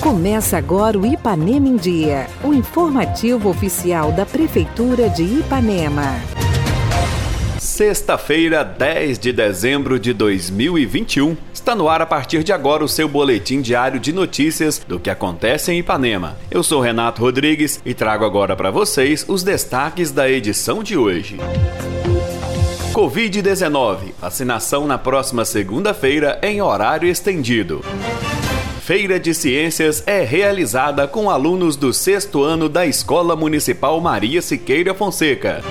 Começa agora o Ipanema em Dia, o informativo oficial da Prefeitura de Ipanema. Sexta-feira, 10 de dezembro de 2021. Está no ar a partir de agora o seu boletim diário de notícias do que acontece em Ipanema. Eu sou Renato Rodrigues e trago agora para vocês os destaques da edição de hoje. Covid-19. Vacinação na próxima segunda-feira em horário estendido. Feira de Ciências é realizada com alunos do sexto ano da Escola Municipal Maria Siqueira Fonseca.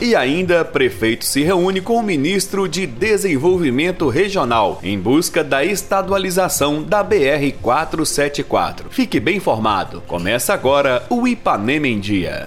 E ainda, prefeito se reúne com o ministro de Desenvolvimento Regional em busca da estadualização da BR 474. Fique bem informado. Começa agora o Ipanema em Dia.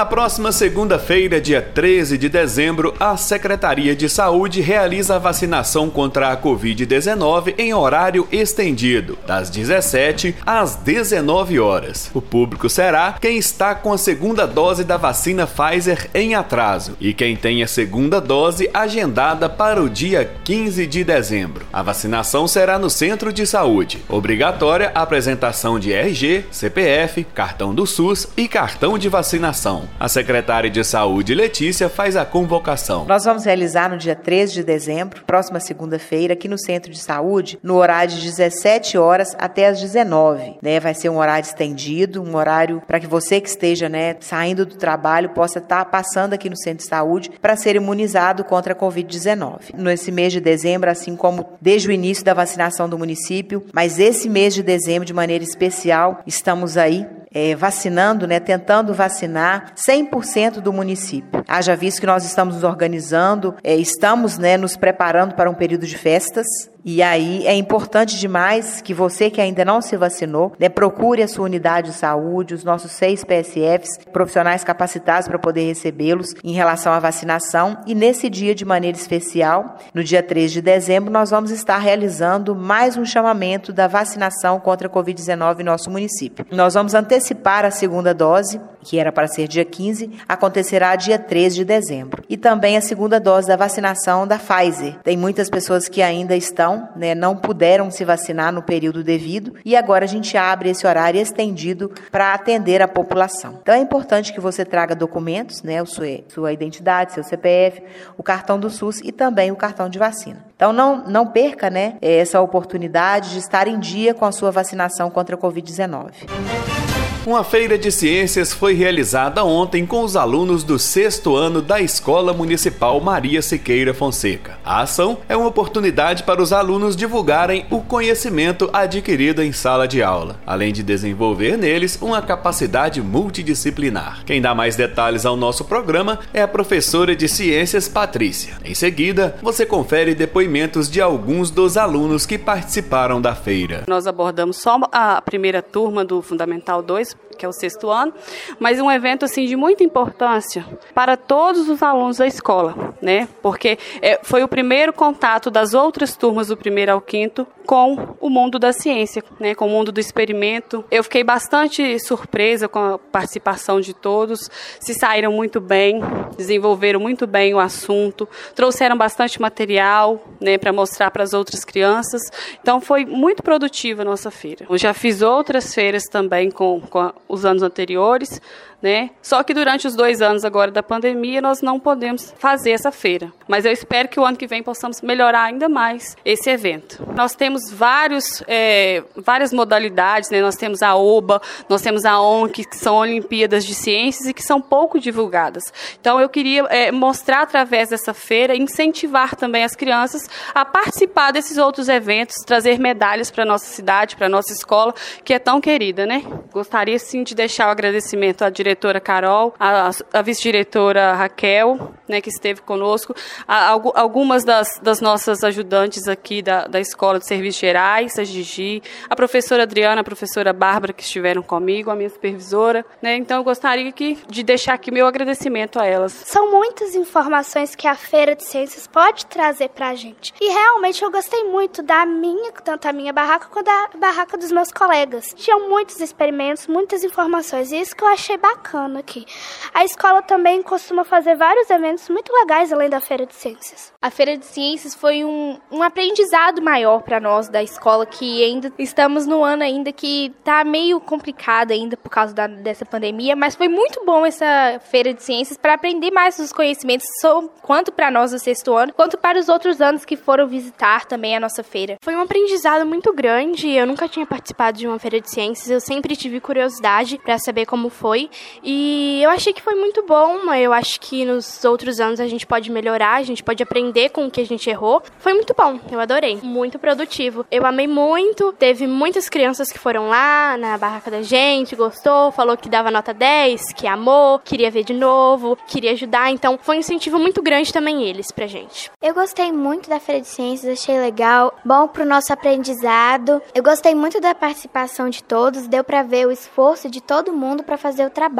Na próxima segunda-feira, dia 13 de dezembro, a Secretaria de Saúde realiza a vacinação contra a Covid-19 em horário estendido, das 17 às 19 horas. O público será quem está com a segunda dose da vacina Pfizer em atraso e quem tem a segunda dose agendada para o dia 15 de dezembro. A vacinação será no centro de saúde. Obrigatória a apresentação de RG, CPF, cartão do SUS e cartão de vacinação. A secretária de Saúde, Letícia, faz a convocação. Nós vamos realizar no dia 13 de dezembro, próxima segunda-feira, aqui no Centro de Saúde, no horário de 17 horas até as 19. Né? Vai ser um horário estendido, um horário para que você que esteja né, saindo do trabalho possa estar tá passando aqui no Centro de Saúde para ser imunizado contra a Covid-19. Nesse mês de dezembro, assim como desde o início da vacinação do município, mas esse mês de dezembro, de maneira especial, estamos aí é, vacinando, né, tentando vacinar 100% do município. Haja visto que nós estamos nos organizando, é, estamos né, nos preparando para um período de festas, e aí é importante demais que você que ainda não se vacinou, né, procure a sua unidade de saúde, os nossos seis PSFs, profissionais capacitados para poder recebê-los em relação à vacinação. E nesse dia, de maneira especial, no dia 3 de dezembro, nós vamos estar realizando mais um chamamento da vacinação contra a Covid-19 em nosso município. Nós vamos antecipar a segunda dose, que era para ser dia 15, acontecerá dia 3 de dezembro. E também a segunda dose da vacinação da Pfizer. Tem muitas pessoas que ainda estão né, não puderam se vacinar no período devido e agora a gente abre esse horário estendido para atender a população. Então é importante que você traga documentos, né, sua, sua identidade, seu CPF, o cartão do SUS e também o cartão de vacina. Então não, não perca né, essa oportunidade de estar em dia com a sua vacinação contra a Covid-19. Uma feira de ciências foi realizada ontem com os alunos do sexto ano da Escola Municipal Maria Siqueira Fonseca. A ação é uma oportunidade para os alunos divulgarem o conhecimento adquirido em sala de aula, além de desenvolver neles uma capacidade multidisciplinar. Quem dá mais detalhes ao nosso programa é a professora de ciências Patrícia. Em seguida, você confere depoimentos de alguns dos alunos que participaram da feira. Nós abordamos só a primeira turma do Fundamental 2 Tschüss. Que é o sexto ano, mas um evento assim de muita importância para todos os alunos da escola, né? Porque é, foi o primeiro contato das outras turmas do primeiro ao quinto com o mundo da ciência, né? Com o mundo do experimento. Eu fiquei bastante surpresa com a participação de todos, se saíram muito bem, desenvolveram muito bem o assunto, trouxeram bastante material, né? Para mostrar para as outras crianças. Então foi muito produtiva a nossa feira. Eu já fiz outras feiras também com, com a, os anos anteriores, né? Só que durante os dois anos agora da pandemia nós não podemos fazer essa feira. Mas eu espero que o ano que vem possamos melhorar ainda mais esse evento. Nós temos vários, é, várias modalidades, né? Nós temos a OBA, nós temos a ONC, que são Olimpíadas de Ciências e que são pouco divulgadas. Então eu queria é, mostrar através dessa feira, incentivar também as crianças a participar desses outros eventos, trazer medalhas para nossa cidade, para nossa escola, que é tão querida, né? Gostaria sim de deixar o agradecimento à diretora diretora Carol, a, a vice-diretora Raquel, né, que esteve conosco, algumas das, das nossas ajudantes aqui da, da Escola de Serviços Gerais, a Gigi, a professora Adriana, a professora Bárbara, que estiveram comigo, a minha supervisora. Né? Então, eu gostaria que, de deixar aqui meu agradecimento a elas. São muitas informações que a Feira de Ciências pode trazer para a gente. E realmente eu gostei muito da minha, tanto a minha barraca quanto a barraca dos meus colegas. Tinham muitos experimentos, muitas informações, e isso que eu achei bacana aqui. A escola também costuma fazer vários eventos muito legais além da Feira de Ciências. A Feira de Ciências foi um, um aprendizado maior para nós da escola, que ainda estamos no ano ainda que tá meio complicado ainda por causa da, dessa pandemia, mas foi muito bom essa Feira de Ciências para aprender mais os conhecimentos, quanto para nós do sexto ano, quanto para os outros anos que foram visitar também a nossa feira. Foi um aprendizado muito grande, eu nunca tinha participado de uma Feira de Ciências, eu sempre tive curiosidade para saber como foi e eu achei que foi muito bom, eu acho que nos outros anos a gente pode melhorar, a gente pode aprender com o que a gente errou. Foi muito bom, eu adorei, muito produtivo. Eu amei muito, teve muitas crianças que foram lá na barraca da gente, gostou, falou que dava nota 10, que amou, queria ver de novo, queria ajudar, então foi um incentivo muito grande também eles pra gente. Eu gostei muito da Feira de Ciências, achei legal, bom pro nosso aprendizado. Eu gostei muito da participação de todos, deu para ver o esforço de todo mundo para fazer o trabalho.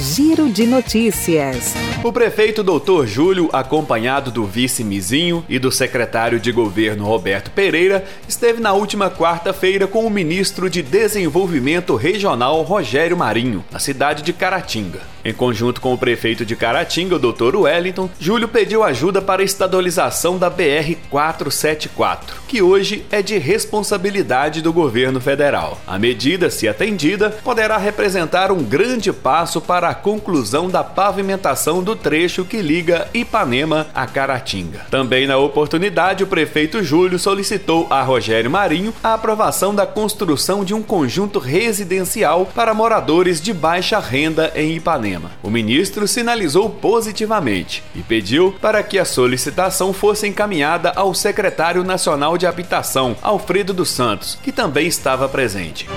Giro de Notícias. O prefeito Dr. Júlio, acompanhado do vice Mizinho e do secretário de governo Roberto Pereira, esteve na última quarta-feira com o ministro de Desenvolvimento Regional Rogério Marinho, na cidade de Caratinga. Em conjunto com o prefeito de Caratinga, o Dr. Wellington, Júlio pediu ajuda para a estabilização da BR 474, que hoje é de responsabilidade do governo federal. A medida, se atendida, poderá representar um grande passo para a conclusão da pavimentação do trecho que liga Ipanema a Caratinga. Também na oportunidade, o prefeito Júlio solicitou a Rogério Marinho a aprovação da construção de um conjunto residencial para moradores de baixa renda em Ipanema. O ministro sinalizou positivamente e pediu para que a solicitação fosse encaminhada ao secretário nacional de habitação, Alfredo dos Santos, que também estava presente.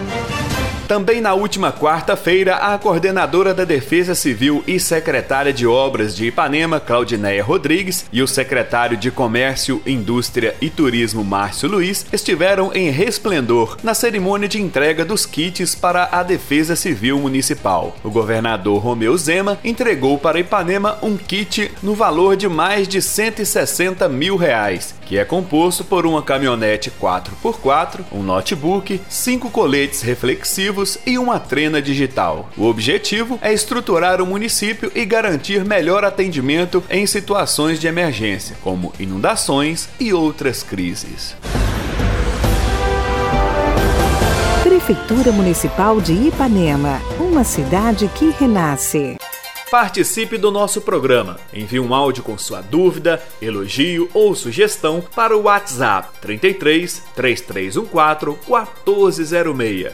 Também na última quarta-feira, a coordenadora da Defesa Civil e secretária de Obras de Ipanema, Claudineia Rodrigues, e o secretário de Comércio, Indústria e Turismo, Márcio Luiz, estiveram em resplendor na cerimônia de entrega dos kits para a Defesa Civil Municipal. O governador Romeu Zema entregou para Ipanema um kit no valor de mais de 160 mil reais, que é composto por uma caminhonete 4x4, um notebook, cinco coletes reflexivos e uma trena digital. O objetivo é estruturar o município e garantir melhor atendimento em situações de emergência, como inundações e outras crises. Prefeitura Municipal de Ipanema, uma cidade que renasce. Participe do nosso programa. Envie um áudio com sua dúvida, elogio ou sugestão para o WhatsApp 33 3314 1406.